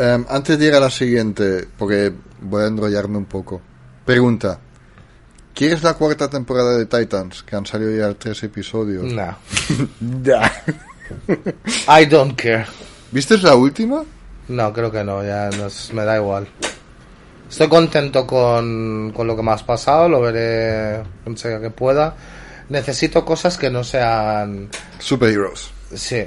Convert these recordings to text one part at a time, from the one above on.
Em, antes de ir a la siguiente, porque voy a enrollarme un poco. Pregunta. ¿Quieres la cuarta temporada de Titans? Que han salido ya tres episodios. No. I don't care. ¿Viste la última? No, creo que no, ya nos, me da igual. Estoy contento con, con lo que me has pasado, lo veré enseguida que pueda. Necesito cosas que no sean... Superheroes. Sí.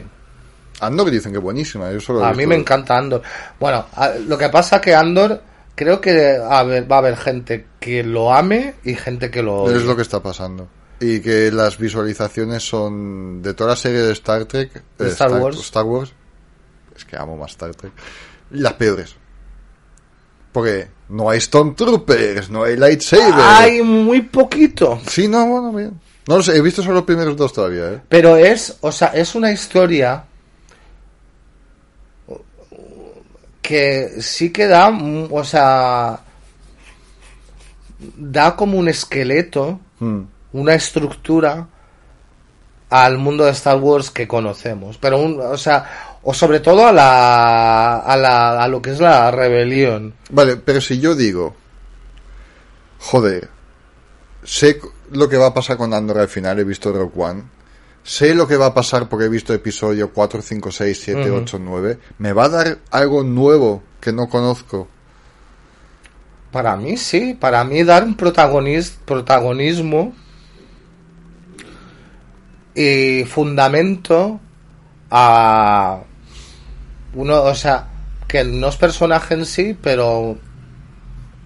Andor dicen que es buenísima. Yo solo he A mí me encanta Andor. Bueno, a- lo que pasa que Andor, creo que a ver, va a haber gente que lo ame y gente que lo odie. Es lo que está pasando. Y que las visualizaciones son de toda la serie de Star Trek, De eh, Star Wars. Star Wars, es que amo más Star Trek, las peores. Porque no hay Stormtroopers, no hay lightsaber. Hay muy poquito. Sí, no, bueno, bien. No lo sé, he visto solo los primeros dos todavía, ¿eh? Pero es, o sea, es una historia que sí que da, o sea, da como un esqueleto, Mm. una estructura al mundo de Star Wars que conocemos. Pero, un, o sea, o sobre todo a la, a la, a lo que es la rebelión. Vale, pero si yo digo, joder, sé lo que va a pasar con Andor al final, he visto Rogue One, sé lo que va a pasar porque he visto episodio 4, 5, 6, 7, Ujú. 8, 9, me va a dar algo nuevo que no conozco. Para mí sí, para mí dar un protagonis- protagonismo y fundamento a uno, o sea, que no es personaje en sí, pero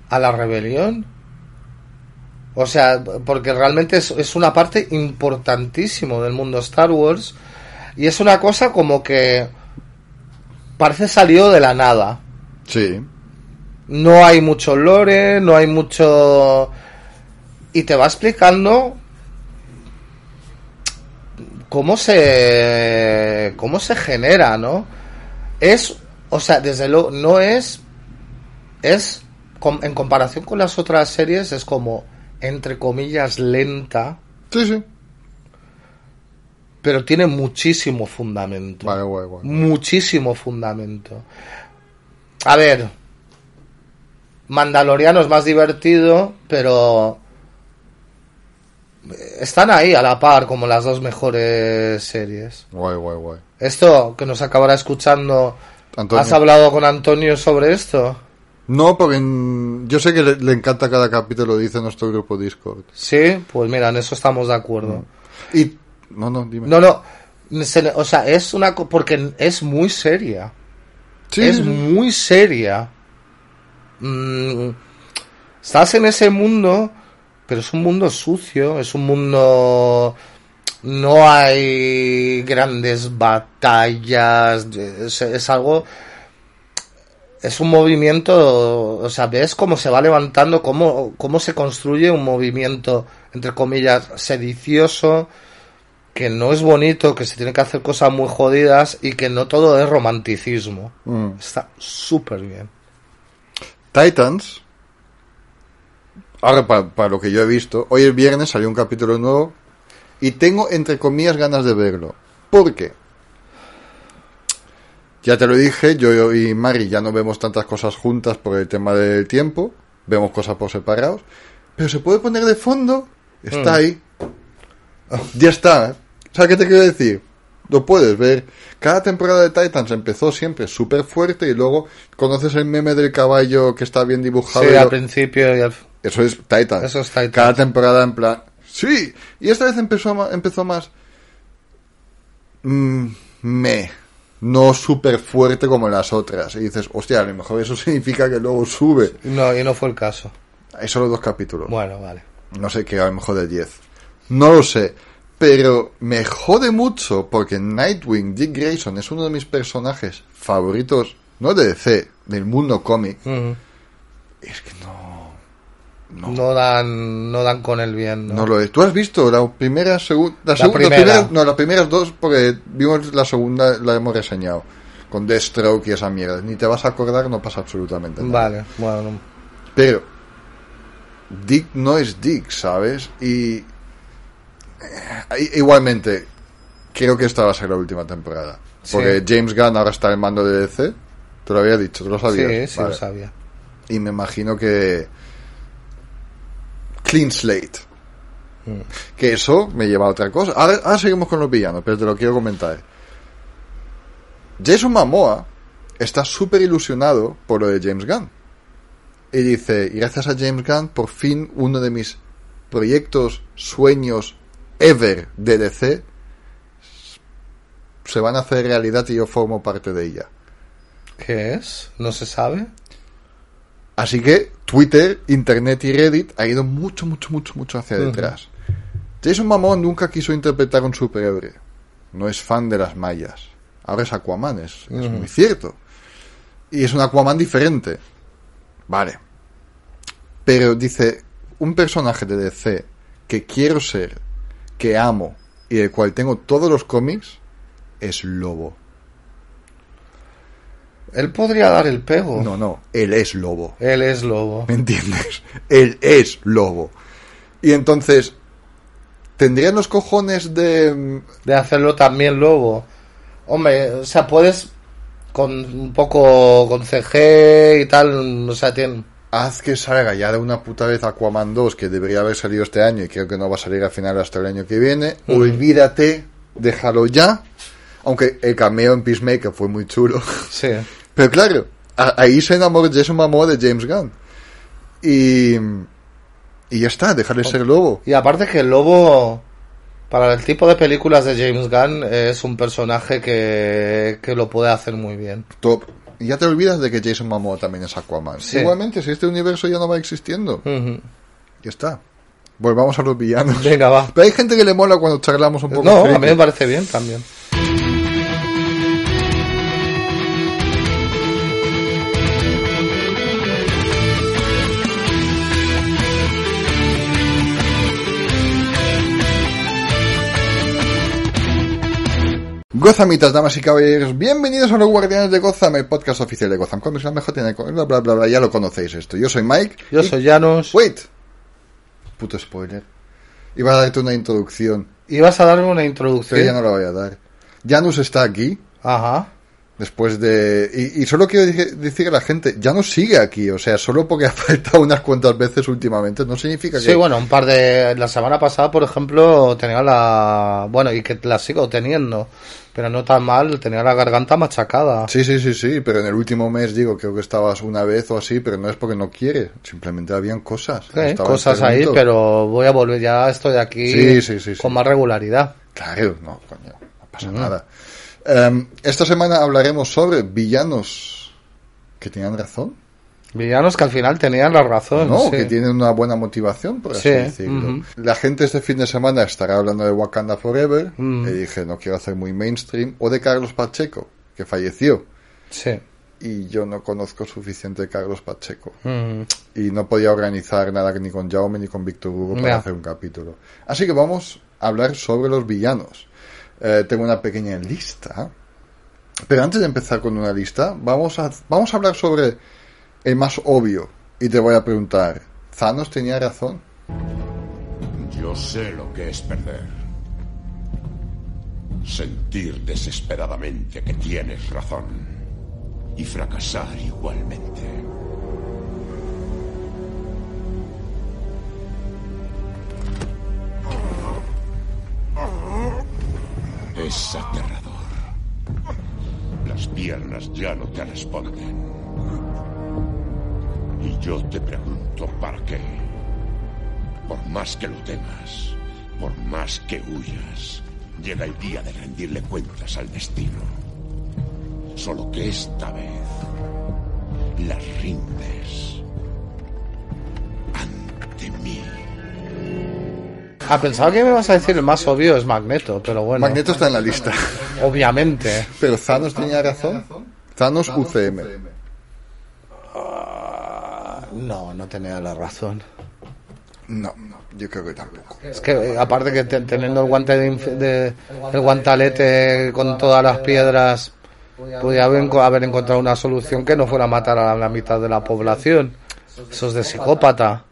a la rebelión. O sea, porque realmente es, es una parte importantísimo del mundo Star Wars y es una cosa como que parece salido de la nada. Sí, No hay mucho lore, no hay mucho... Y te va explicando cómo se... cómo se genera, ¿no? Es, o sea, desde luego, no es... Es, en comparación con las otras series, es como, entre comillas, lenta, sí, sí. pero tiene muchísimo fundamento. Vale, guay, guay. muchísimo fundamento. A ver, Mandaloriano es más divertido, pero están ahí a la par como las dos mejores series. Guay, guay, guay. Esto que nos acabará escuchando, Antonio. ¿has hablado con Antonio sobre esto? No, porque yo sé que le, le encanta cada capítulo, dice nuestro grupo Discord. Sí, pues mira, en eso estamos de acuerdo. Y... No, no, dime. No, no, se- o sea, es una... porque es muy seria. Sí, es muy seria. Mm, estás en ese mundo, pero es un mundo sucio, es un mundo... No hay grandes batallas, es, es algo... Es un movimiento, o sea, ves cómo se va levantando, cómo, cómo se construye un movimiento, entre comillas, sedicioso, que no es bonito, que se tiene que hacer cosas muy jodidas y que no todo es romanticismo. Mm. Está súper bien. Titans. Ahora, para, para lo que yo he visto, hoy el viernes salió un capítulo nuevo y tengo, entre comillas, ganas de verlo. ¿Por qué? Ya te lo dije, yo y Mari ya no vemos tantas cosas juntas por el tema del tiempo, vemos cosas por separados, pero se puede poner de fondo, está Mm. ahí, ya está. ¿Sabes qué te quiero decir? Lo puedes ver. Cada temporada de Titans empezó siempre súper fuerte y luego conoces el meme del caballo que está bien dibujado. Sí, y al lo- principio y al... Eso es Titans. Eso es Titans. Cada temporada en plan... Sí, y esta vez empezó, empezó más... mm, me. No súper fuerte como las otras. Y dices, hostia, a lo mejor eso significa que luego sube. No, y no fue el caso. Hay solo dos capítulos. Bueno, vale. No sé qué, a lo mejor de 10. No lo sé. Pero me jode mucho porque Nightwing, Dick Grayson, es uno de mis personajes favoritos, no de DC, del mundo cómic, Ujú. es que no, no, No dan, no dan con el bien, ¿no? no lo es. ¿Tú has visto la primera, segunda, la La segunda, primera. no, las primeras dos, porque vimos la segunda, la hemos reseñado, con Deathstroke y esa mierda. Ni te vas a acordar, no pasa absolutamente nada. Vale, bueno. Pero Dick no es Dick, ¿sabes? Y eh, igualmente creo que esta va a ser la última temporada. Porque Sí. James Gunn ahora está en mando de DC. Te lo había dicho, tú lo sabías. Sí, sí Vale. lo sabía. Y me imagino que clean slate. Mm. Que eso me lleva a otra cosa. Ahora, ahora seguimos con los villanos, pero te lo quiero comentar. Jason Momoa está súper ilusionado por lo de James Gunn. Y dice, gracias a James Gunn, por fin uno de mis proyectos, sueños, ever de DC, se van a hacer realidad y yo formo parte de ella. ¿Qué es? ¿No se sabe? Así que Twitter, Internet y Reddit ha ido mucho, mucho, mucho, mucho hacia detrás. Jason Momoa nunca quiso interpretar a un superhéroe. No es fan de las mallas. Ahora es Aquaman, es, es muy cierto. Y es un Aquaman diferente. Vale. Pero dice, un personaje de DC que quiero ser, que amo y del cual tengo todos los cómics, es Lobo. Él podría dar el pego. No, no, él es Lobo. Él es lobo. ¿Me entiendes? Él es lobo. Y entonces, ¿tendrían los cojones de... De hacerlo también lobo. Hombre, o sea, puedes con un poco con CG y tal, o sea, tiene... Haz que salga ya de una puta vez Aquaman 2, que debería haber salido este año y creo que no va a salir al final hasta el año que viene. Olvídate, déjalo ya. Aunque el cameo en Peacemaker fue muy chulo. Sí. Pero claro, ahí se enamoró Jason Momoa de James Gunn. Y... Y ya está, dejarle ser lobo. Y aparte que el lobo, para el tipo de películas de James Gunn, es un personaje que, que lo puede hacer muy bien. Top. Y ya te olvidas de que Jason Momoa también es Aquaman. Sí. Igualmente, si este universo ya no va existiendo, Ujú. ya está. Volvamos a los villanos. Venga, va. Pero hay gente que le mola cuando charlamos un poco. No, a mí me parece bien también. Gothamitas, damas y caballeros, bienvenidos a los Guardianes de Gotham, el podcast oficial de Gotham Comics, la mejor tiene bla bla bla bla, ya lo conocéis esto. Yo soy Mike. Yo y- soy Janus. Wait. Puto spoiler. Iba a darte una introducción, Ibas a darme una pero ya introducción. no la voy a dar. Janus está aquí, Ajá. Después de... Y, y solo quiero decir a la gente, ya no sigue aquí, o sea, solo porque ha faltado unas cuantas veces últimamente, no significa que... Sí, bueno, un par de... La semana pasada, por ejemplo, tenía la... Bueno, y que la sigo teniendo, pero no tan mal, tenía la garganta machacada. Sí, sí, sí, sí, pero en el último mes digo, creo que estabas una vez o así, pero no es porque no quiere, simplemente habían cosas. Sí, cosas ahí, pero voy a volver, ya estoy aquí Sí, sí, sí, sí. con más regularidad. Claro, no, coño, no pasa nada. Em, esta semana hablaremos sobre villanos que tenían razón, Villanos que al final tenían la razón. ¿no? sí. Que tienen una buena motivación, por así Sí, decirlo. La gente este fin de semana estará hablando de Wakanda Forever, Mm. y dije, no quiero hacer muy mainstream, o de Carlos Pacheco, que falleció. Sí. Y yo no conozco suficiente de Carlos Pacheco. Mm. y no podía organizar nada ni con Jaume ni con Víctor Hugo para hacer un capítulo. Así que vamos a hablar sobre los villanos. Eh, tengo una pequeña lista. Pero antes de empezar con una lista, vamos a, vamos a hablar sobre el más obvio. Y te voy a preguntar, ¿Thanos tenía razón? Yo sé lo que es perder. Sentir desesperadamente que tienes razón. Y fracasar igualmente. Es aterrador. Las piernas ya no te responden. Y yo te pregunto, ¿para qué? Por más que lo temas, por más que huyas, llega el día de rendirle cuentas al destino. Solo que esta vez las rindes ante mí. Ah, pensaba que me ibas a decir el más obvio es Magneto, pero bueno. Magneto está en la lista. Obviamente. Pero Thanos tenía razón. Thanos UCM. No, no tenía la razón. No, yo creo que tampoco. Es que eh, aparte que te- teniendo el guante de, el guantalete con todas las piedras, podía haber, haber encontrado una solución que no fuera matar a la mitad de la población. Eso es de psicópata.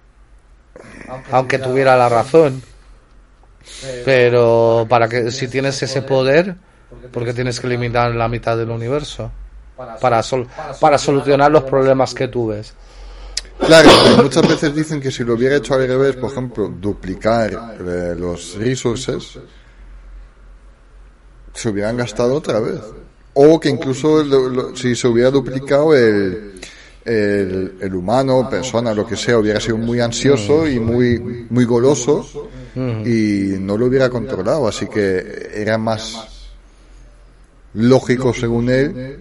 Aunque tuviera la razón. Pero para que si tienes ese poder, porque tienes que eliminar la mitad del universo para sol- para solucionar los problemas que tú ves. Claro, muchas veces dicen que si lo hubiera hecho al revés, por ejemplo, duplicar eh, los resources, se hubieran gastado otra vez. O que incluso si se hubiera duplicado el, el, el humano, persona, lo que sea, hubiera sido muy ansioso y muy, muy goloso y no lo hubiera controlado. Así que era más lógico, según él,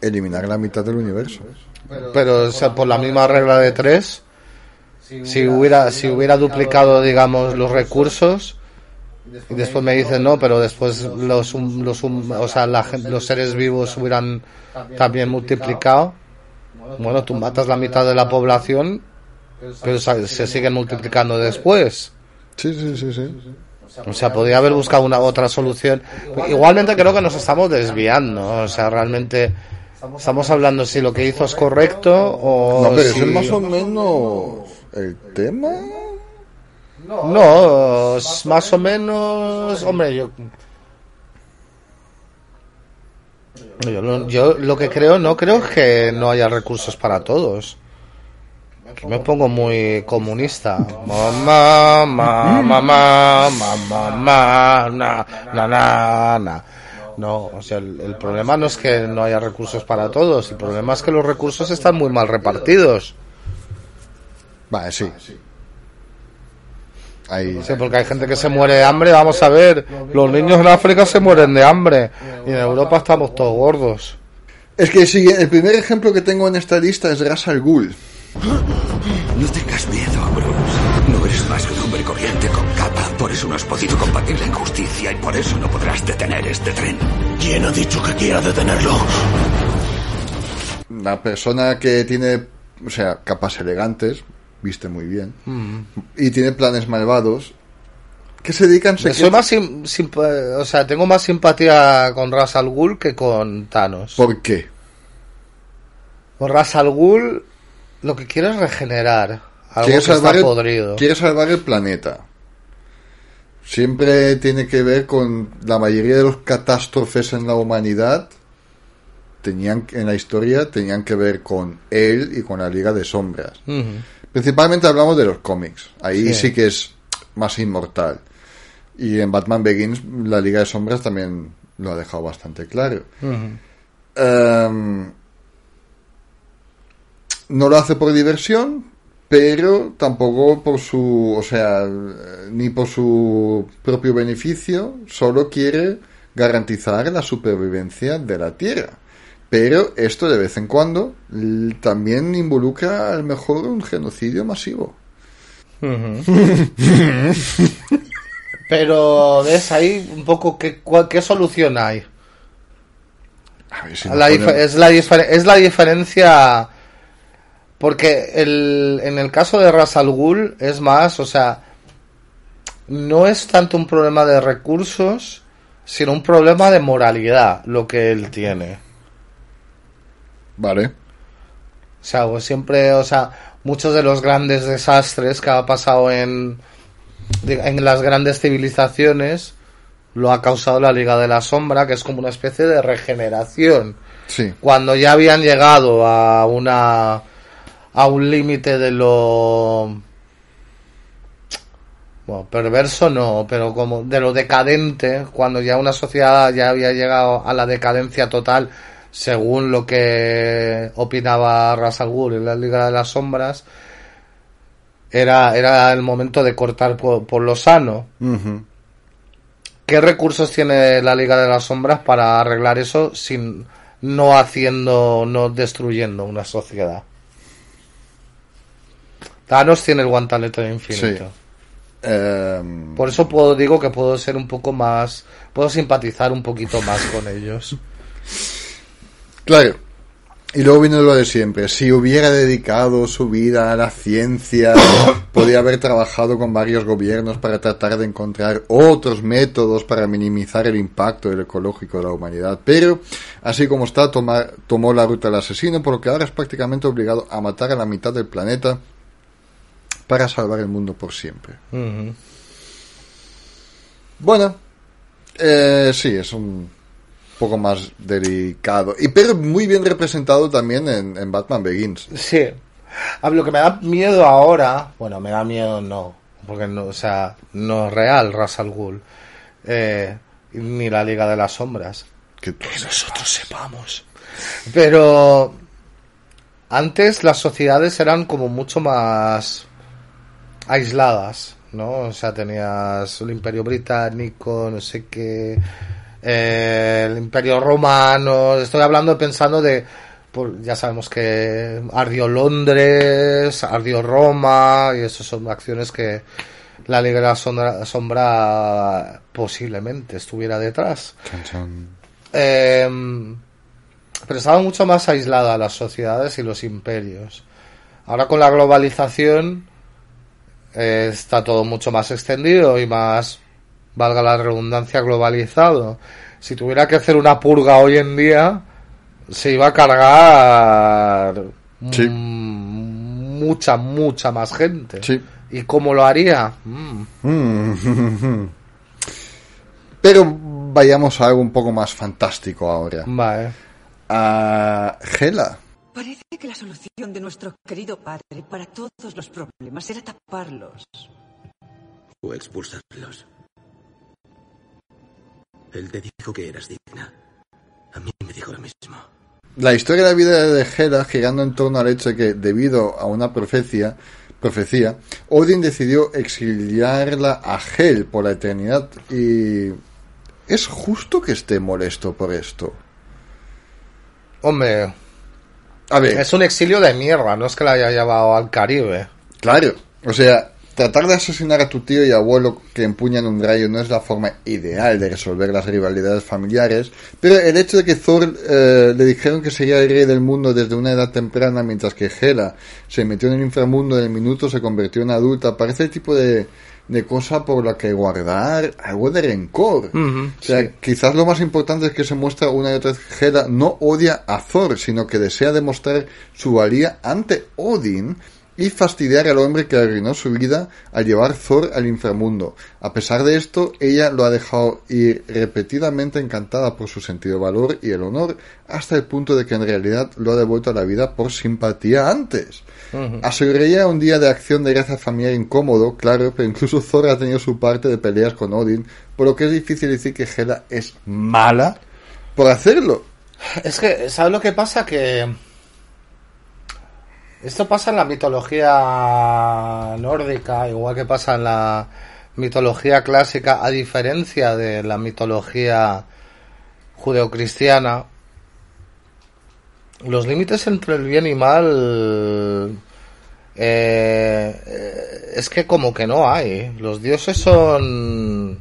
eliminar la mitad del universo. Pero o sea, por la misma regla de tres, si hubiera, si hubiera duplicado, digamos, los recursos, y después me dicen no, pero después los, los, o sea, la los seres vivos hubieran también multiplicado, bueno, tú matas la mitad de la población, pero sa- se siguen multiplicando después. Sí, sí, sí, sí. O sea, podría haber buscado una otra solución. Igualmente creo que nos estamos desviando. O sea, realmente estamos hablando si lo que hizo es correcto o No, pero si- es más o menos el tema. No, más o menos, hombre, yo yo, yo lo que creo, no creo que no haya recursos para todos. Me pongo muy comunista. Mamá, mamá, mamá, mamá, mamá, na, na, na, na. No, o sea, el, el problema no es que no haya recursos para todos, el problema es que los recursos están muy mal repartidos. Vale, sí. Ahí. Sí, porque hay gente que se muere de hambre. Vamos a ver, los niños en África se mueren de hambre y en Europa estamos todos gordos. Es que sí, el primer ejemplo que tengo en esta lista es Ras Al Ghul. No tengas miedo, Bruce. No eres más que un hombre corriente con capa. Por eso no has podido combatir la injusticia y por eso no podrás detener este tren. ¿Quién ha dicho que quiera detenerlo? Una persona que tiene, o sea, capas elegantes, viste muy bien, y tiene planes malvados, que se dedican... se- Soy más sim- o sea, tengo más simpatía con Ras Al Ghul que con Thanos. ¿Por qué? Con Ras Al Ghul lo que quiere es regenerar algo Quiere que está el, podrido. quiere salvar el planeta. Siempre tiene que ver con la mayoría de los catástrofes en la humanidad tenían en la historia tenían que ver con él y con la Liga de Sombras. Principalmente hablamos de los cómics. Ahí Sí. sí. que es más inmortal. Y en Batman Begins la Liga de Sombras también lo ha dejado bastante claro. Em, no lo hace por diversión, pero tampoco por su, o sea, ni por su propio beneficio, solo quiere garantizar la supervivencia de la Tierra. Pero esto de vez en cuando también involucra a lo mejor un genocidio masivo. Pero ves ahí un poco qué, qué solución hay. A ver si nos La dif- ponemos- es, la es la diferencia porque el, en el caso de Ras Al Ghul es más, o sea, no es tanto un problema de recursos, sino un problema de moralidad lo que él tiene. Vale. O sea, pues siempre, o sea, muchos de los grandes desastres que ha pasado en, en las grandes civilizaciones lo ha causado la Liga de la Sombra, que es como una especie de regeneración. Sí. Cuando ya habían llegado a una a un límite de lo bueno, perverso no, pero como de lo decadente, cuando ya una sociedad ya había llegado a la decadencia total, según lo que opinaba Ras Al Ghul en la Liga de las Sombras, era, era el momento de cortar por, por lo sano. ¿Qué recursos tiene la Liga de las Sombras para arreglar eso sin no haciendo, no destruyendo una sociedad? Thanos tiene el guantelete de infinito. Sí. Em, Por eso puedo digo que puedo ser un poco más, puedo simpatizar un poquito más con ellos. Claro. Y luego viene lo de siempre. Si hubiera dedicado su vida a la ciencia, podría haber trabajado con varios gobiernos para tratar de encontrar otros métodos para minimizar el impacto ecológico de la humanidad. Pero, así como está, toma- tomó la ruta del asesino, por lo que ahora es prácticamente obligado a matar a la mitad del planeta para salvar el mundo por siempre. Bueno, eh, sí, es un poco más delicado. Y pero muy bien representado también en, en Batman Begins. Sí. A lo que me da miedo ahora, bueno, me da miedo no, porque no, o sea, no es real Ras al Ghul, eh, ni la Liga de las Sombras. Que, Que nosotros sepamos. Pero antes las sociedades eran como mucho más aisladas, ¿no? O sea, tenías el Imperio Británico, no sé qué, eh, el Imperio Romano. Estoy hablando pensando de, por- ya sabemos que ardió Londres, ardió Roma, y eso son acciones que la Liga de la Sombra, Sombra posiblemente estuviera detrás. Eh, pero estaba mucho más aislada las sociedades y los imperios. Ahora con la globalización eh, está todo mucho más extendido y más, valga la redundancia, globalizado. Si tuviera que hacer una purga hoy en día, se iba a cargar Sí. mucha, mucha más gente. Sí. ¿Y cómo lo haría? Mm. Mm. Pero vayamos a algo un poco más fantástico ahora. Vale. A Gela. Parece que la solución de nuestro querido padre para todos los problemas era taparlos. O expulsarlos. Él te dijo que eras digna. A mí me dijo lo mismo. La historia de la vida de Hela girando en torno al hecho de que, debido a una profecía, profecía, Odin decidió exiliarla a Hel por la eternidad. Y es justo que esté molesto por esto. Hombre, A ver, Es un exilio de mierda, no es que la haya llevado al Caribe. claro, o sea, tratar de asesinar a tu tío y abuelo que empuñan un rayo no es la forma ideal de resolver las rivalidades familiares, pero el hecho de que Thor eh, le dijeron que sería el rey del mundo desde una edad temprana, mientras que Hela se metió en el inframundo en el minuto, se convirtió en adulta, parece el tipo de, de cosa por la que guardar algo de rencor. O sea, quizás lo más importante es que se muestra una y otra vez que Hela no odia a Thor, sino que desea demostrar su valía ante Odin y fastidiar al hombre que arruinó su vida al llevar Thor al inframundo. A pesar de esto, ella lo ha dejado ir repetidamente encantada por su sentido de valor y el honor, hasta el punto de que en realidad lo ha devuelto a la vida por simpatía antes. Aseguraría un día de acción de gracia familiar incómodo, claro, pero incluso Thor ha tenido su parte de peleas con Odin, por lo que es difícil decir que Hela es mala por hacerlo. Es que, ¿sabes lo que pasa? Que. Esto pasa en la mitología nórdica, igual que pasa en la mitología clásica, a diferencia de la mitología judeocristiana. Los límites entre el bien y mal. eh, es que como que no hay. Los dioses son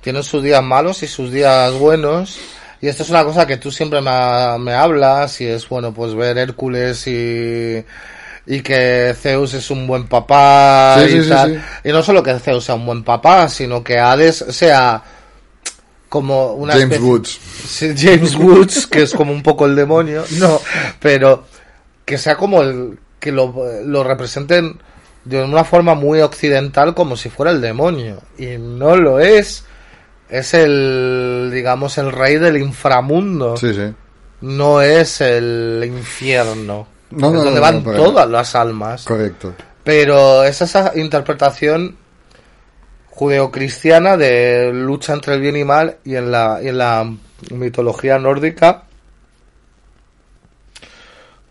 tienen sus días malos y sus días buenos. Y esto es una cosa que tú siempre me, me hablas y es bueno pues ver Hércules y, y que Zeus es un buen papá Sí, y sí, tal. sí. Y no solo que Zeus sea un buen papá, sino que Hades sea como una James especie- Woods. Sí, James Woods, que es como un poco el demonio. No, pero que sea como el que lo, lo representen de una forma muy occidental como si fuera el demonio. Y no lo es. Es el, digamos, el rey del inframundo. Sí, sí. No es el infierno. No, es no, donde no, van todas las almas. Correcto. Pero es esa interpretación judeocristiana de lucha entre el bien y mal y en la, y en la mitología nórdica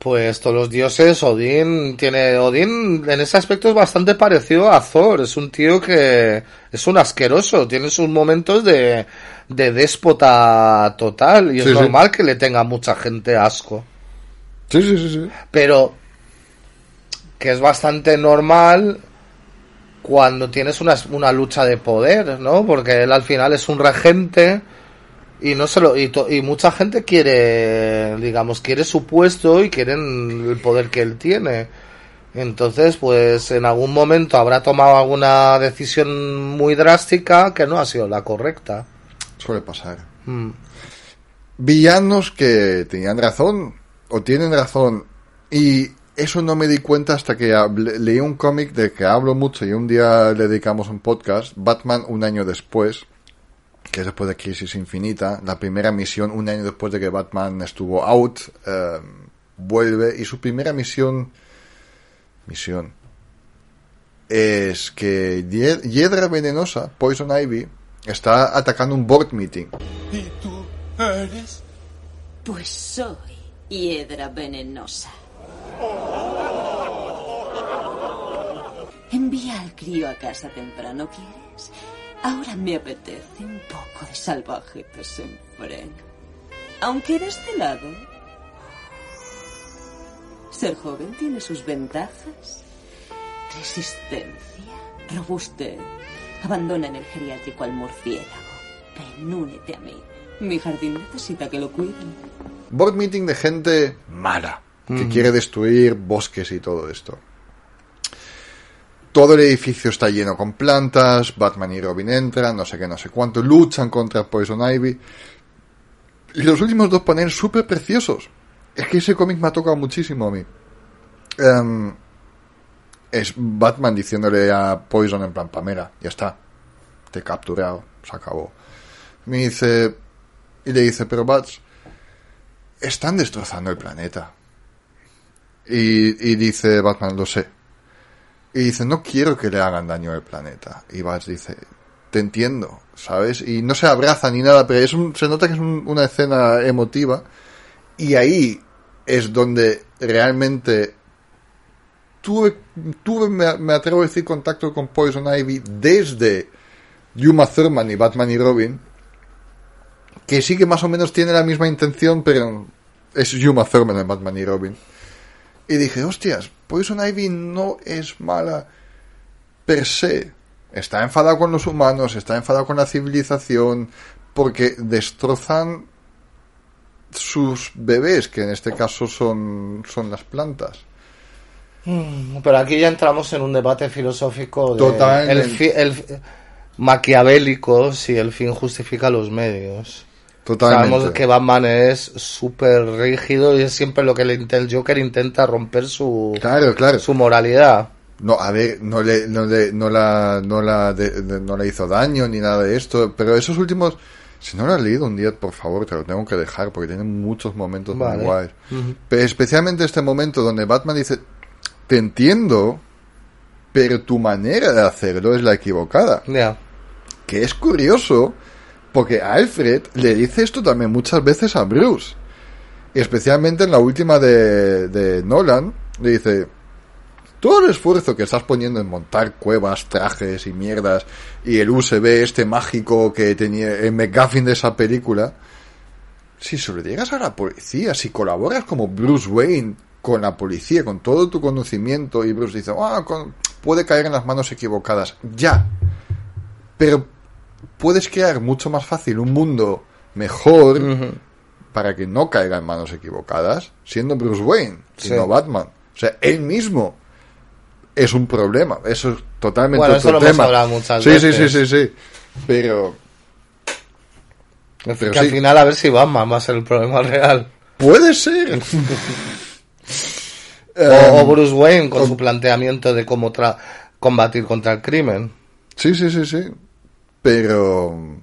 pues todos los dioses Odín tiene Odín en ese aspecto es bastante parecido a Thor es un tío que es un asqueroso tiene sus momentos de, de déspota total y es sí. normal que le tenga mucha gente asco Sí, sí, sí, sí. pero que es bastante normal cuando tienes una, una lucha de poder, ¿no? Porque él al final es un regente Y no solo y, to- y mucha gente quiere, digamos, quiere su puesto y quieren el poder que él tiene. Entonces, pues en algún momento habrá tomado alguna decisión muy drástica que no ha sido la correcta. Suele pasar. Mm. Villanos que tenían razón o tienen razón y eso no me di cuenta hasta que leí un cómic de que hablo mucho y un día le dedicamos un podcast, Batman un año después, que es después de Crisis Infinita, la primera misión un año después de que Batman estuvo out, eh, vuelve y su primera misión, misión, es que Hied- Hiedra Venenosa, Poison Ivy, está atacando un board meeting. ¿Y tú eres? Pues soy hiedra venenosa. Envía al crío a casa temprano, ¿quieres? Ahora me apetece un poco de salvaje desenfreno. Aunque de este lado... Ser joven tiene sus ventajas. Resistencia, robustez. Abandona en el geriátrico al murciélago. Ven, únete a mí. Mi jardín necesita que lo cuiden. board meeting de gente mala que quiere destruir bosques y todo esto. Todo el edificio está lleno con plantas, Batman y Robin entran, no sé qué, no sé cuánto, luchan contra Poison Ivy. Y los últimos dos paneles súper preciosos. Es que ese cómic me ha tocado muchísimo a mí. Em, es Batman diciéndole a Poison en plan, Pamela, ya está, te he capturado, se acabó. Me dice, y le dice, pero Bats, están destrozando el planeta. Y, y dice Batman, lo sé. Y dice, no quiero que le hagan daño al planeta. Y Bats dice, te entiendo, ¿sabes? Y no se abraza ni nada, pero es un, se nota que es un- una escena emotiva. Y ahí es donde realmente tuve, tuve me, me atrevo a decir, contacto con Poison Ivy desde Yuma Thurman y Batman y Robin que sí que más o menos tiene la misma intención, pero es Yuma Thurman en Batman y Robin. Y dije, hostias, Poison Ivy no es mala per se. Está enfadado con los humanos, está enfadado con la civilización, porque destrozan sus bebés, que en este caso son, son las plantas. Pero aquí ya entramos en un debate filosófico de Totalmente. el, fi- el- maquiavélico si el fin justifica los medios. Totalmente. Sabemos que Batman es súper rígido y es siempre lo que el, el Joker intenta romper su, Claro, claro. su moralidad. No, a ver, no le, no le, no la, no la, de- de- no le hizo daño ni nada de esto, pero esos últimos, si no lo has leído un día, por favor, te lo tengo que dejar porque tiene muchos momentos Vale. muy guays. Pero especialmente este momento donde Batman dice, te entiendo, pero tu manera de hacerlo es la equivocada. Ya. Que es curioso, porque Alfred le dice esto también muchas veces a Bruce. Y especialmente en la última de, de Nolan, le dice, todo el esfuerzo que estás poniendo en montar cuevas, trajes y mierdas, y el USB este mágico que tenía el McGuffin de esa película, si se lo llegas a la policía, si colaboras como Bruce Wayne con la policía, con todo tu conocimiento, y Bruce dice, ah, puede caer en las manos equivocadas, ya. Pero puedes crear mucho más fácil un mundo mejor para que no caiga en manos equivocadas, siendo Bruce Wayne Sí. no Batman. O sea, él mismo es un problema. Eso es totalmente Bueno, otro eso lo hemos tema. hablado muchas sí, sí, veces. sí, sí, sí. Pero Que Pero al sí. final a ver si Batman va a ser el problema real. puede ser. O, o Bruce Wayne con su planteamiento de cómo tra- combatir contra el crimen. Sí, sí, sí, sí. Pero...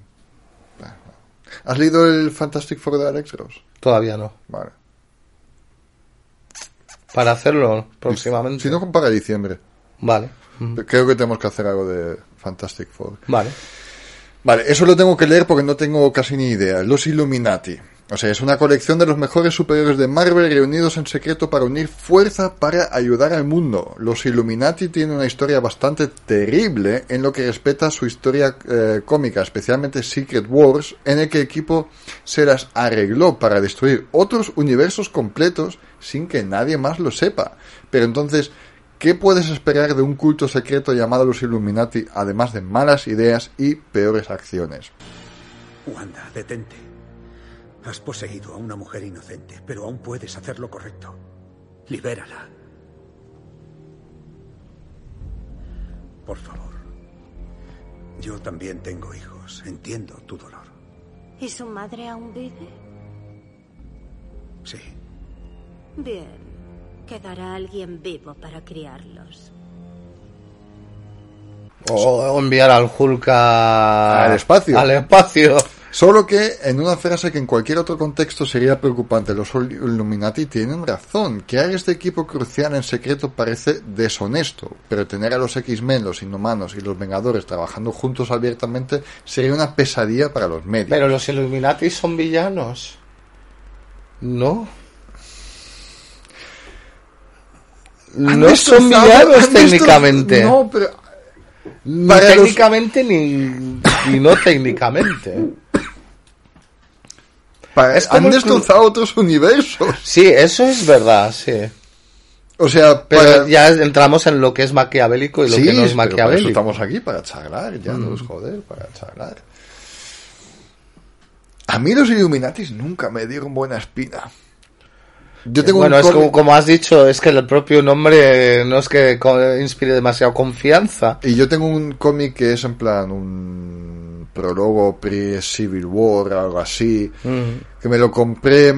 ¿Has leído el Fantastic Four de Alex Ross? Todavía no. Vale. Para hacerlo próximamente. Si no, para diciembre. Vale. Creo que tenemos que hacer algo de Fantastic Four. Vale. Vale, eso lo tengo que leer porque no tengo casi ni idea. Los Illuminati. O sea, es una colección de los mejores superiores de Marvel reunidos en secreto para unir fuerza para ayudar al mundo. Los Illuminati tienen una historia bastante terrible en lo que respecta a su historia eh, cómica, especialmente Secret Wars, en el que el equipo se las arregló para destruir otros universos completos sin que nadie más lo sepa. Pero entonces, ¿Qué puedes esperar de un culto secreto llamado los Illuminati, además de malas ideas y peores acciones? Wanda, detente. Has poseído a una mujer inocente, pero aún puedes hacer lo correcto. Libérala. Por favor. Yo también tengo hijos. Entiendo tu dolor. ¿Y su madre aún vive? Sí. Bien. Quedará alguien vivo para criarlos. O enviar al Hulk a- Al espacio. Al espacio. Solo que en una frase que en cualquier otro contexto sería preocupante, los Illuminati tienen razón. Crear este equipo crucial en secreto parece deshonesto, pero tener a los X-Men, los Inhumanos y los Vengadores trabajando juntos abiertamente sería una pesadilla para los medios. Pero los Illuminati son villanos. No. No son villanos técnicamente. No, pero Ni los- técnicamente ni, ni no técnicamente. Es han destrozado otros universos. Sí, eso es verdad, sí. O sea, Pero ya entramos en lo que es maquiavélico y lo sí, que no es pero para eso maquiavélico. estamos aquí para charlar, ya no es joder, para charlar. A mí los Illuminatis nunca me dieron buena espina. Yo tengo bueno, un es como, como has dicho, es que el propio nombre no es que inspire demasiada confianza. Y yo tengo un cómic que es en plan un prólogo pre-Civil War, algo así, que me lo compré.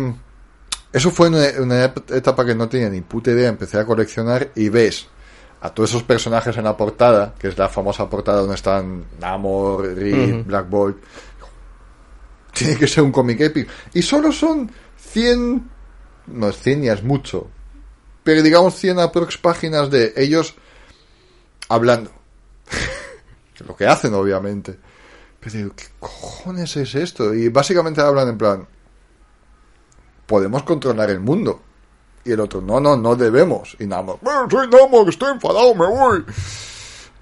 Eso fue en una, una etapa que no tenía ni puta idea, empecé a coleccionar y ves a todos esos personajes en la portada, que es la famosa portada donde están Namor, Reed, Ujú. Black Bolt. Tiene que ser un cómic épico. Y solo son 100, no es 100 ya es mucho, pero digamos 100 aprox páginas de ellos hablando. Lo que hacen, obviamente. Pero digo, ¿qué cojones es esto? Y básicamente hablan en plan, podemos controlar el mundo. Y el otro, no, no, no debemos. Y Namor, "Bueno, soy Namor, estoy enfadado, me voy.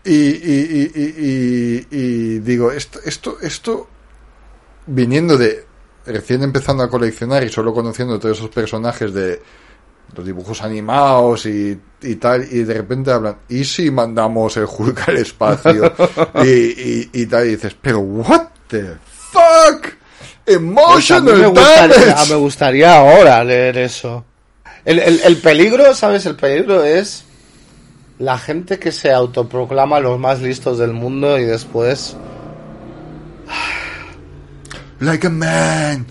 Y, y, y- y digo, esto, esto, esto, viniendo de recién empezando a coleccionar y solo conociendo todos esos personajes de los dibujos animados y, y tal, y de repente hablan, ¿y si mandamos el Hulk al espacio? y, y, y tal, y dices, pero what the fuck? Pues a mí Emotional me gustaría, damage. me gustaría ahora leer eso. El, el- el peligro, ¿sabes? El peligro es la gente que se autoproclama los más listos del mundo y después... Like a man.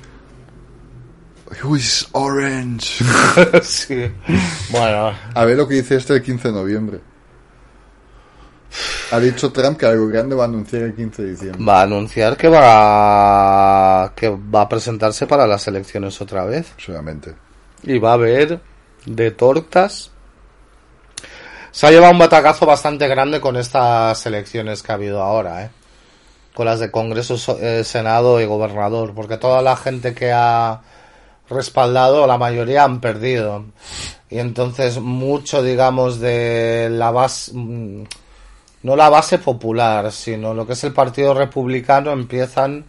Who is orange. sí. Bueno, A ver lo que dice este el 15 de noviembre. Ha dicho Trump que algo grande va a anunciar el 15 de diciembre. va a anunciar que va, que va a presentarse para las elecciones otra vez. Solamente. Y va a haber de tortas. Se ha llevado un batacazo bastante grande con estas elecciones que ha habido ahora, ¿eh? Con las de Congreso, so- eh, Senado y Gobernador. Porque toda la gente que ha respaldado, la mayoría han perdido. Y entonces mucho, digamos, de la base... mm, No la base popular, sino lo que es el Partido Republicano empiezan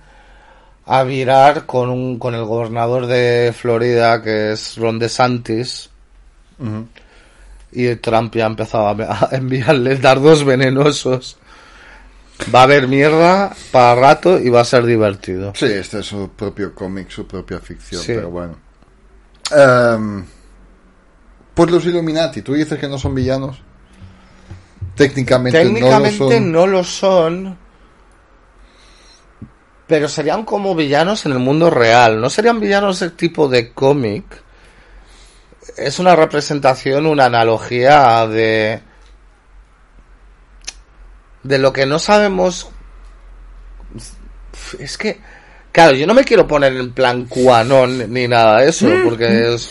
a virar con, un, con el gobernador de Florida, que es Ron DeSantis. Y Trump ya ha empezado a a enviarle dardos venenosos. Va a haber mierda para rato y va a ser divertido. Sí, este es su propio cómic, su propia ficción, Sí. pero bueno. Em, pues los Illuminati, tú dices que no son villanos. Técnicamente, Técnicamente no lo son. no lo son. Pero serían como villanos en el mundo real. No serían villanos del tipo de cómic. Es una representación, una analogía de. De lo que no sabemos. Es que. Claro, yo no me quiero poner en plan cuanón ni nada de eso, porque es.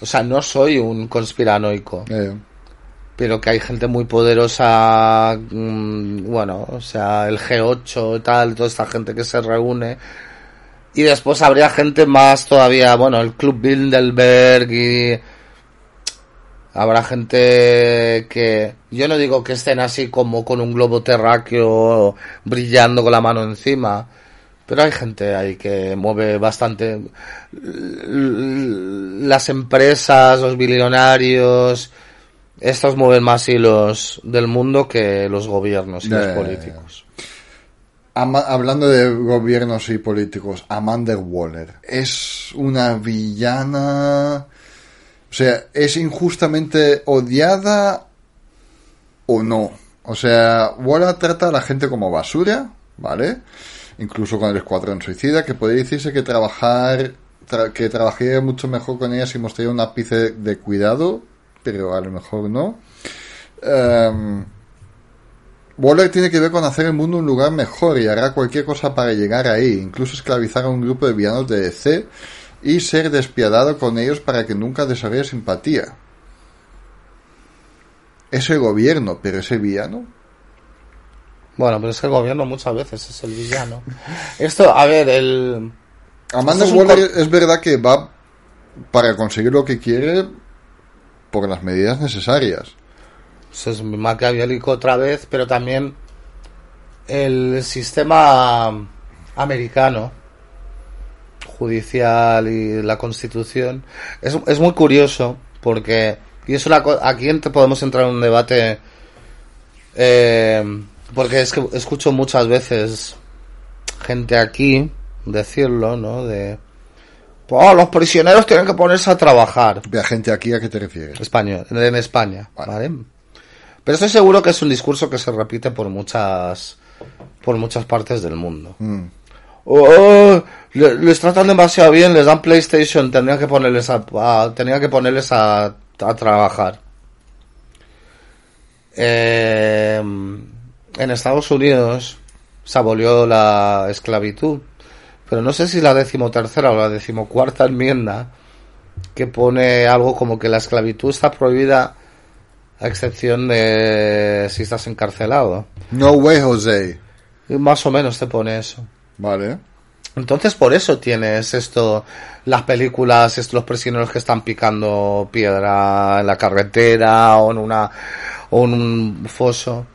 O sea, no soy un conspiranoico Eh, pero que hay gente muy poderosa, mm, bueno, o sea, el G8 y tal, toda esta gente que se reúne. Y después habría gente más todavía, bueno, el Club Bilderberg y habrá gente que yo no digo que estén así como con un globo terráqueo brillando con la mano encima, pero hay gente ahí que mueve bastante las empresas, los billonarios, estos mueven más hilos del mundo que los gobiernos y los políticos. Ama- hablando de gobiernos y políticos, Amanda Waller es una villana. O sea, es injustamente odiada o no. O sea, Waller trata a la gente como basura, ¿vale? Incluso con el escuadrón suicida, que podría decirse que trabajar, tra- que trabajaría mucho mejor con ella si mostraría un ápice de cuidado, pero a lo mejor no. Em, Waller tiene que ver con hacer el mundo un lugar mejor y hará cualquier cosa para llegar ahí, incluso esclavizar a un grupo de villanos de DC y ser despiadado con ellos para que nunca desarrolle simpatía. Es el gobierno, pero ese villano. Bueno, pero es que el gobierno muchas veces es el villano. Esto, a ver, el... Amanda es un Waller es verdad que va para conseguir lo que quiere por las medidas necesarias. Eso es maquiavélico otra vez, pero también el sistema americano judicial y la constitución es, es muy curioso porque y es una co- aquí podemos entrar en un debate eh, porque es que escucho muchas veces gente aquí decirlo no de "Oh, los prisioneros tienen que ponerse a trabajar Ve a gente aquí, ¿a qué te refieres? español en España ¿vale? pero estoy seguro que es un discurso que se repite por muchas por muchas partes del mundo Mm. Oh, les tratan demasiado bien, les dan PlayStation, tendría que ponerles a, a- que ponerles a, a trabajar. Eh, en Estados Unidos se abolió la esclavitud, pero no sé si la decimotercera o la decimocuarta enmienda que pone algo como que la esclavitud está prohibida a excepción de si estás encarcelado. No way, José. Y Más o menos te pone eso. Vale. Entonces por eso tienes esto, las películas, estos, los prisioneros que están picando piedra en la carretera o en una o en un foso.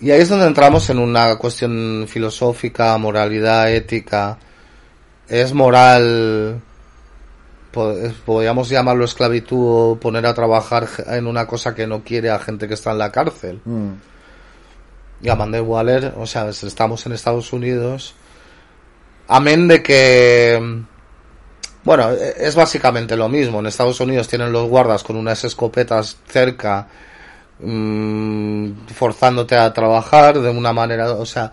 Y ahí es donde entramos en una cuestión filosófica, moralidad, ética. Es moral, podríamos llamarlo esclavitud o poner a trabajar en una cosa que no quiere a gente que está en la cárcel. Mm. Y Amanda Waller, o sea, estamos en Estados Unidos. Amén de que. Bueno, e- es básicamente lo mismo. En Estados Unidos tienen los guardas con unas escopetas cerca, mm, forzándote a trabajar de una manera, o sea,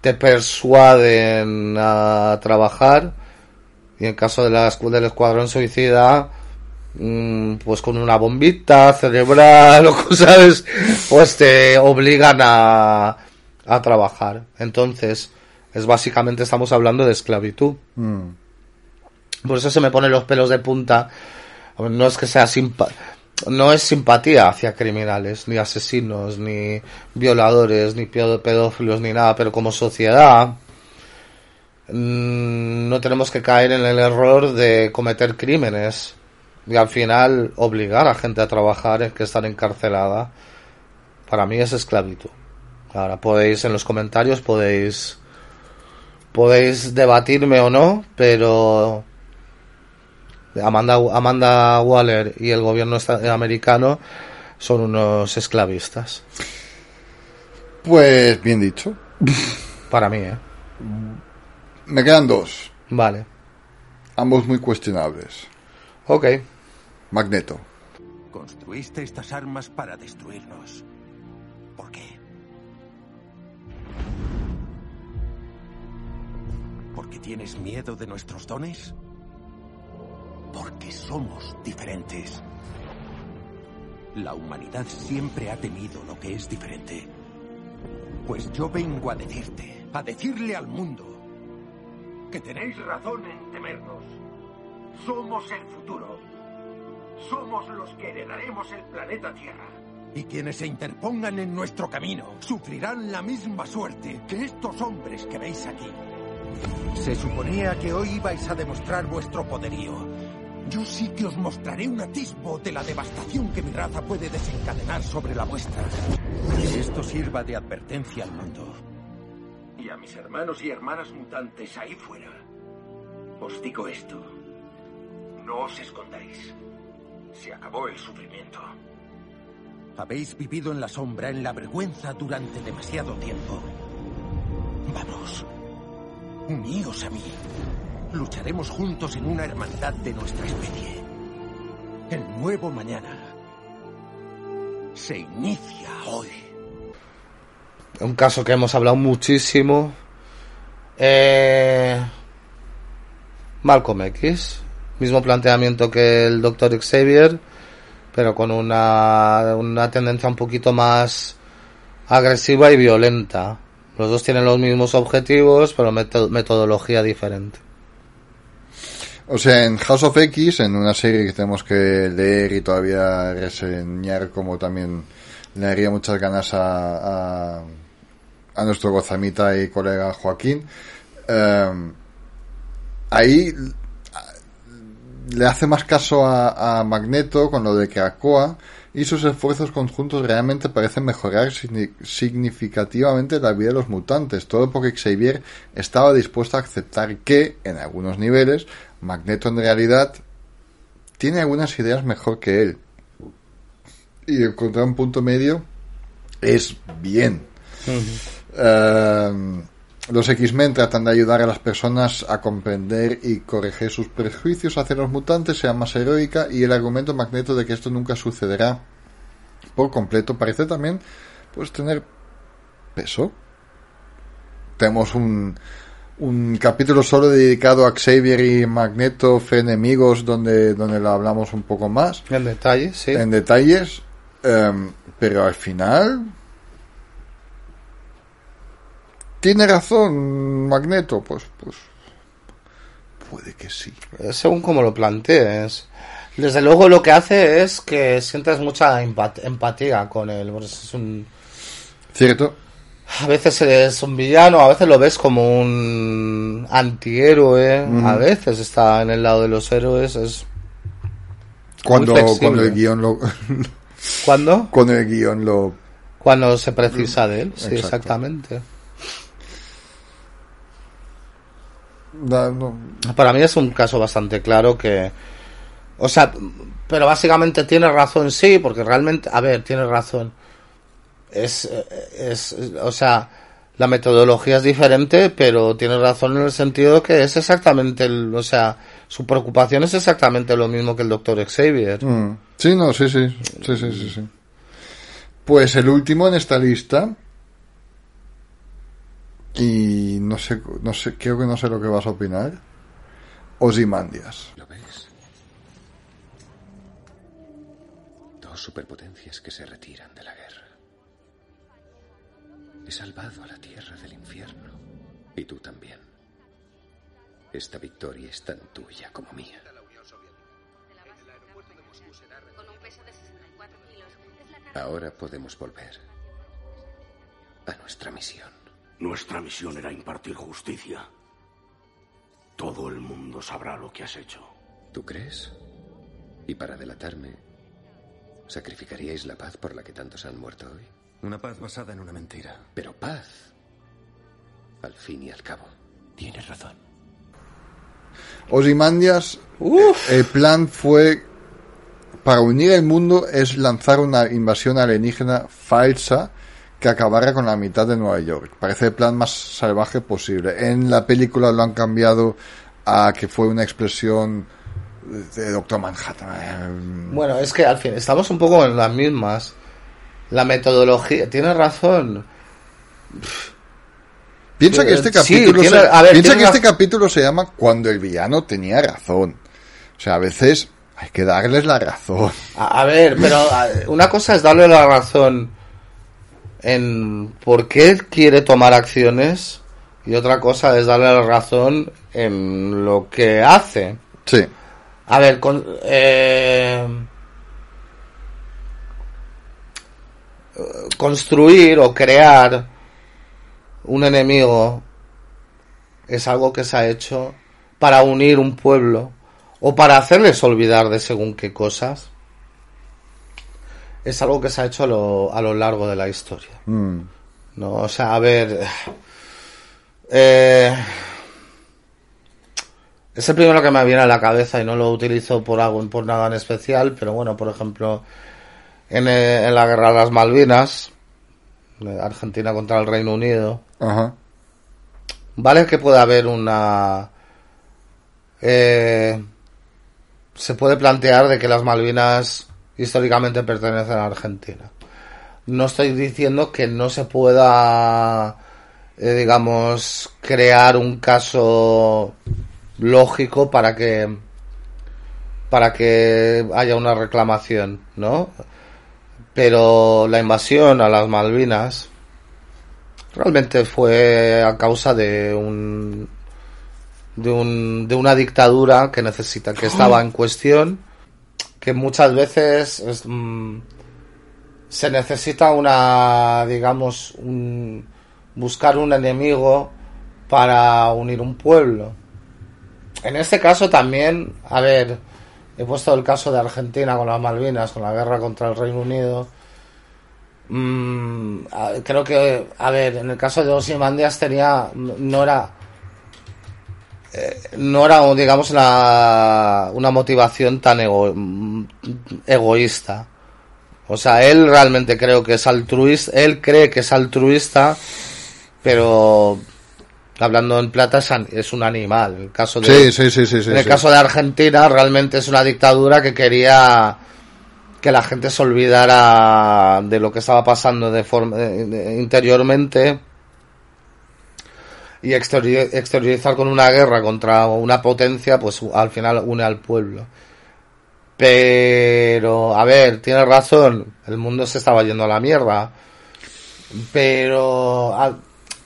te persuaden a trabajar. Y en caso de la, del escuadrón suicida, mm, pues con una bombita cerebral o cosas, pues te obligan a, a trabajar. Entonces, es básicamente estamos hablando de esclavitud. Mm. Por eso se me ponen los pelos de punta. No es que sea simpa no es simpatía hacia criminales, ni asesinos, ni violadores, ni pedófilos, ni nada, pero como sociedad mm, no tenemos que caer en el error de cometer crímenes y al final obligar a gente a trabajar que están encarcelada. Para mí es esclavitud. Ahora podéis en los comentarios podéis podéis debatirme o no, pero Amanda, Amanda Waller y el gobierno esta- americano son unos esclavistas. Pues bien dicho. Para mí, ¿eh? Me quedan dos. Vale. Ambos muy cuestionables. Ok. Magneto. Construiste estas armas para destruirnos. ¿Porque tienes miedo de nuestros dones? Porque somos diferentes. La humanidad siempre ha temido lo que es diferente. Pues yo vengo a decirte, a decirle al mundo, que tenéis razón en temernos. Somos el futuro. Somos los que heredaremos el planeta Tierra. Y quienes se interpongan en nuestro camino sufrirán la misma suerte que estos hombres que veis aquí. Se suponía que hoy ibais a demostrar vuestro poderío. Yo sí que os mostraré un atisbo de la devastación que mi raza puede desencadenar sobre la vuestra. Que esto sirva de advertencia al mundo. Y a mis hermanos y hermanas mutantes ahí fuera. Os digo esto. No os escondáis. Se acabó el sufrimiento. Habéis vivido en la sombra, en la vergüenza durante demasiado tiempo. Vamos. Uníos a mí. Lucharemos juntos en una hermandad de nuestra especie. El nuevo mañana se inicia hoy. Un caso que hemos hablado muchísimo. Eh, Malcolm X. Mismo planteamiento que el Dr. Xavier, pero con una, una tendencia un poquito más agresiva y violenta. Los dos tienen los mismos objetivos, pero meto- metodología diferente. O sea, en House of X, en una serie que tenemos que leer y todavía reseñar, como también le daría muchas ganas a, a, nuestro gozamita y colega Joaquín, eh, ahí le hace más caso a, a Magneto con lo de que Krakoa y sus esfuerzos conjuntos realmente parecen mejorar signi- significativamente la vida de los mutantes. Todo porque Xavier estaba dispuesto a aceptar que, en algunos niveles, Magneto en realidad tiene algunas ideas mejor que él. Y encontrar un punto medio es bien. Los X-Men tratan de ayudar a las personas a comprender y corregir sus prejuicios hacia los mutantes, sea más heroica, y el argumento magneto de que esto nunca sucederá por completo parece también pues tener peso. Tenemos un, un capítulo solo dedicado a Xavier y Magneto, enemigos, donde, donde lo hablamos un poco más. En detalle, sí. En detalles. em, pero al final. ¿Tiene razón Magneto? Pues, pues. Puede que sí. Según como lo plantees. Desde luego lo que hace es que sientas mucha empat- empatía con él. pues es un, ¿Cierto? a veces es un villano, a veces lo ves como un antihéroe, a veces está en el lado de los héroes. Es Cuando, cuando el guion lo. ¿Cuándo? Cuando el guion lo. Cuando se precisa de él, sí, Exacto. exactamente. da- no- Para mí es un caso bastante claro que, o sea, pero básicamente tiene razón, sí, porque realmente, a ver, tiene razón. Es, es, o sea, la metodología es diferente, pero tiene razón en el sentido que es exactamente, el, o sea, su preocupación es exactamente lo mismo que el doctor Xavier. Mm. Sí, no, sí, sí. Sí, sí, sí, sí. Pues el último en esta lista. Y no sé, no sé, creo que no sé lo que vas a opinar. Ozymandias. ¿Lo ves? Dos superpotencias que se retiran de la guerra. He salvado a la tierra del infierno. Y tú también. Esta victoria es tan tuya como mía. Ahora podemos volver a nuestra misión. Nuestra misión era impartir justicia. Todo el mundo sabrá lo que has hecho. ¿Tú crees? Y para delatarme, ¿sacrificaríais la paz por la que tantos han muerto hoy? Una paz basada en una mentira. Pero paz. Al fin y al cabo. Tienes razón. Ozymandias, el plan fue para unir el mundo es lanzar una invasión alienígena falsa que acabara con la mitad de Nueva York. Parece el plan más salvaje posible. En la película lo han cambiado a que fue una explosión de Doctor Manhattan. Bueno, es que al fin, estamos un poco en las mismas. La metodología, tienes razón. Piensa que este Sí, capítulo, tiene- se, ver, piensa que este capítulo se llama Cuando el villano tenía razón. O sea, a veces hay que darles la razón. A, a ver, pero a- una cosa es darle la razón en por qué quiere tomar acciones y otra cosa es darle la razón en lo que hace. Sí. A ver, con, eh, construir o crear un enemigo es algo que se ha hecho para unir un pueblo o para hacerles olvidar de según qué cosas. Es algo que se ha hecho a lo, a lo largo de la historia. Mm. No, o sea, a ver. eh, es el primero que me viene a la cabeza y no lo utilizo por algo, por nada en especial, pero bueno, por ejemplo, en, eh, en la guerra de las Malvinas, Argentina contra el Reino Unido, Ajá. Vale que puede haber una... eh, se puede plantear de que las Malvinas históricamente pertenecen a Argentina. No estoy diciendo que no se pueda, eh, digamos, crear un caso lógico para que para que haya una reclamación, ¿no? Pero la invasión a las Malvinas realmente fue a causa de un de un de una dictadura que necesita que estaba en cuestión que muchas veces es, mm, se necesita una digamos buscar un enemigo para unir un pueblo. En este caso también a ver he puesto el caso de Argentina con las Malvinas con la guerra contra el Reino Unido. Mm, creo que, a ver, en el caso de Ozymandias tenía, no era, eh, no era, digamos, la, una motivación tan ego- mm, egoísta. O sea, él realmente creo que es altruista, él cree que es altruista, pero hablando en plata es, un animal. El caso de, Sí, sí, sí, sí, sí, en el caso de Argentina realmente es una dictadura que quería que la gente se olvidara de lo que estaba pasando de forma eh, interiormente y exterior- exteriorizar con una guerra contra una potencia, pues al final une al pueblo. Pero, a ver, tiene razón, el mundo se estaba yendo a la mierda. Pero, al-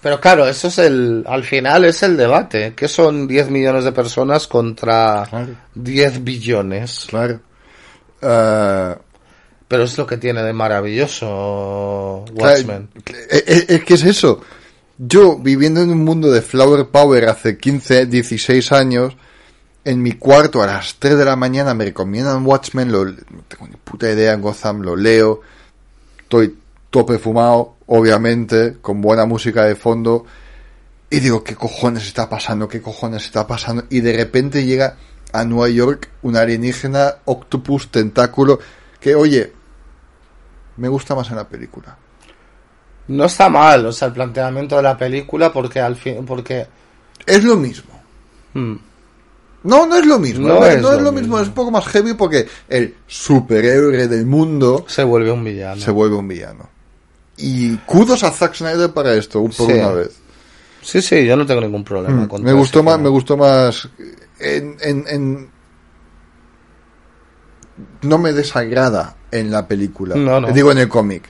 pero claro, eso es el, al final es el debate, que son 10 millones de personas contra 10 billones. Claro. Pero es lo que tiene de maravilloso Claro, Watchmen. Es- es que es eso. Yo, viviendo en un mundo de Flower Power hace 15, 16 años, en mi cuarto a las 3 de la mañana me recomiendan Watchmen, lo, no tengo ni puta idea, en Gotham lo leo, estoy tope fumado, obviamente, con buena música de fondo, y digo, ¿qué cojones está pasando? ¿Qué cojones está pasando? Y de repente llega a Nueva York un alienígena, octopus, tentáculo, que oye, me gusta más en la película. No está mal, o sea, el planteamiento de la película porque al fin, porque Es lo mismo. hmm, No, no es lo mismo. No No, es no es lo lo mismo. Es un poco más heavy porque el superhéroe del mundo se vuelve un villano. se vuelve un villano. Y kudos a Zack Snyder para esto, un por Sí. una vez. Sí, sí, yo no tengo ningún problema Mm, con me gustó ese más, tema. me gustó más en, en, en- no me desagrada en la película. No, no. Digo en el cómic.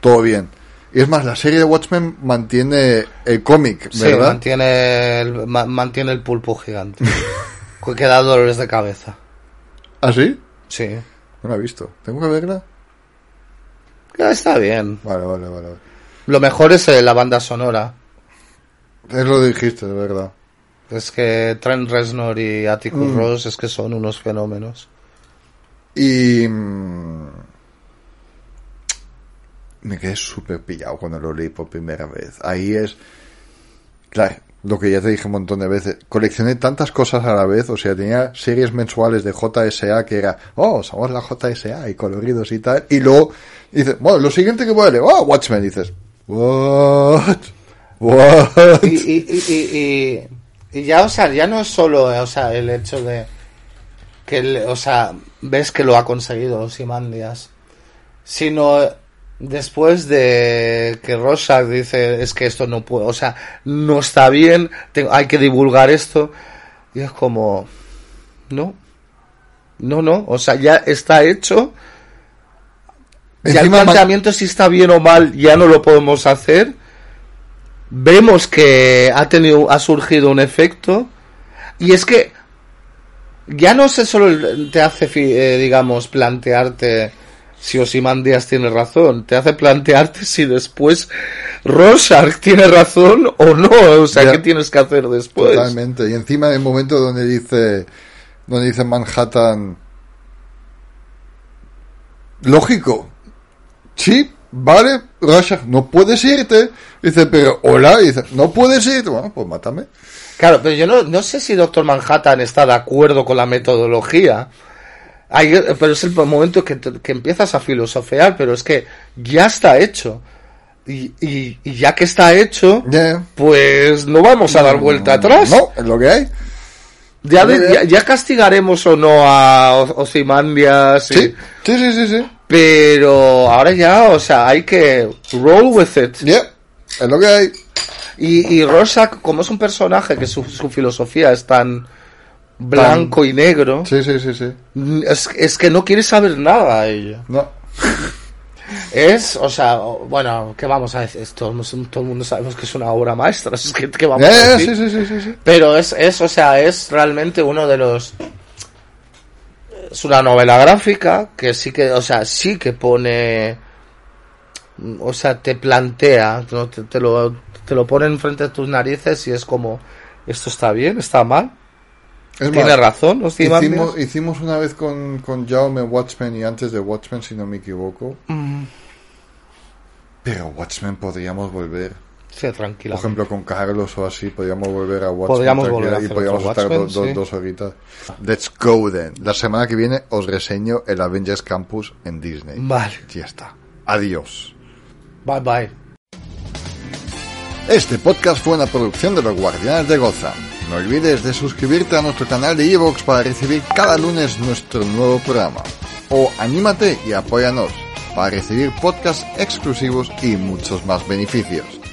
Todo bien. Y es más, la serie de Watchmen mantiene el cómic, Sí, ¿verdad? mantiene el, ma- mantiene el pulpo gigante. que da dolores de cabeza. ¿Ah, sí? Sí. No la he visto. ¿Tengo que verla? Ya está bien. Vale, vale, vale. vale. Lo mejor es eh, la banda sonora. Es lo que dijiste, de verdad. Es que Trent Reznor y Atticus Mm. Ross es que son unos fenómenos. Y mm, me quedé súper pillado cuando lo leí por primera vez. Ahí es, claro, lo que ya te dije un montón de veces. Coleccioné tantas cosas a la vez, o sea, tenía series mensuales de JSA que era, oh, somos la JSA y coloridos y tal. Y luego dices, bueno, lo siguiente que voy a leer, oh, Watchmen, dices, what, what. Y, y, y, y, y- y ya, o sea, ya no es solo, eh, o sea, el hecho de que, o sea, ves que lo ha conseguido Ozymandias, sino después de que Rorschach dice es que esto no puede, o sea, no está bien, tengo- hay que divulgar esto, y es como, no, no, no, o sea, ya está hecho, ya el Encima planteamiento si está bien o mal ya no lo podemos hacer, vemos que ha tenido, ha surgido un efecto, y es que ya no sé solo te hace, eh, digamos, plantearte si Ozymandias tiene razón, te hace plantearte si después Rorschach tiene razón o no, o sea, Ya. ¿qué tienes que hacer después? Totalmente. Y encima el momento donde dice, donde dice Manhattan, lógico, sí, vale, Rorschach, no puedes irte. Dice, pero hola, dice, no puedes irte. Bueno, pues mátame. Claro, pero yo no, no sé si Doctor Manhattan está de acuerdo con la metodología. Hay- pero es el momento que, que empiezas a filosofear, pero es que ya está hecho. Y, y- y ya que está hecho, pues no vamos a dar vuelta atrás. No, es lo que hay. Ya, de- Ya, castigaremos o no a Ozymandias. Sí, sí, sí, sí, sí. Pero ahora ya, o sea, hay que roll with it. Es lo que hay. Y, y Rorschach, como es un personaje que su, su filosofía es tan blanco y negro, Sí, sí, sí, sí. es, es que no quiere saber nada a ella. No. Es, o sea, bueno, ¿qué vamos a decir? Todo, todo el mundo sabemos que es una obra maestra. Es que, ¿qué vamos Ya, a ya, decir? sí, sí, sí, sí, sí. Pero es, es, o sea, es realmente uno de los... Es una novela gráfica que sí que, o sea, sí que pone... O sea, te plantea, ¿no? te, te lo, te lo pone enfrente de tus narices y es como, ¿esto está bien? ¿Está mal? Es Tiene más, razón, Ozymandias? hicimos, hicimos una vez con, con Jaume Watchmen y antes de Watchmen, si no me equivoco. Mm, Pero Watchmen podríamos volver. sí, tranquila. Por ejemplo, con Carlos o así, podríamos volver a Watchmen. Podríamos volver a y podríamos estar Watchmen, do- do- sí. dos horitas. Let's go then. La semana que viene os reseño el Avengers Campus en Disney. Vale. Ya está. Adiós. Bye bye. Este podcast fue una producción de los Guardianes de Gotham. No olvides de suscribirte a nuestro canal de Evox para recibir cada lunes nuestro nuevo programa. O anímate y apóyanos para recibir podcasts exclusivos y muchos más beneficios.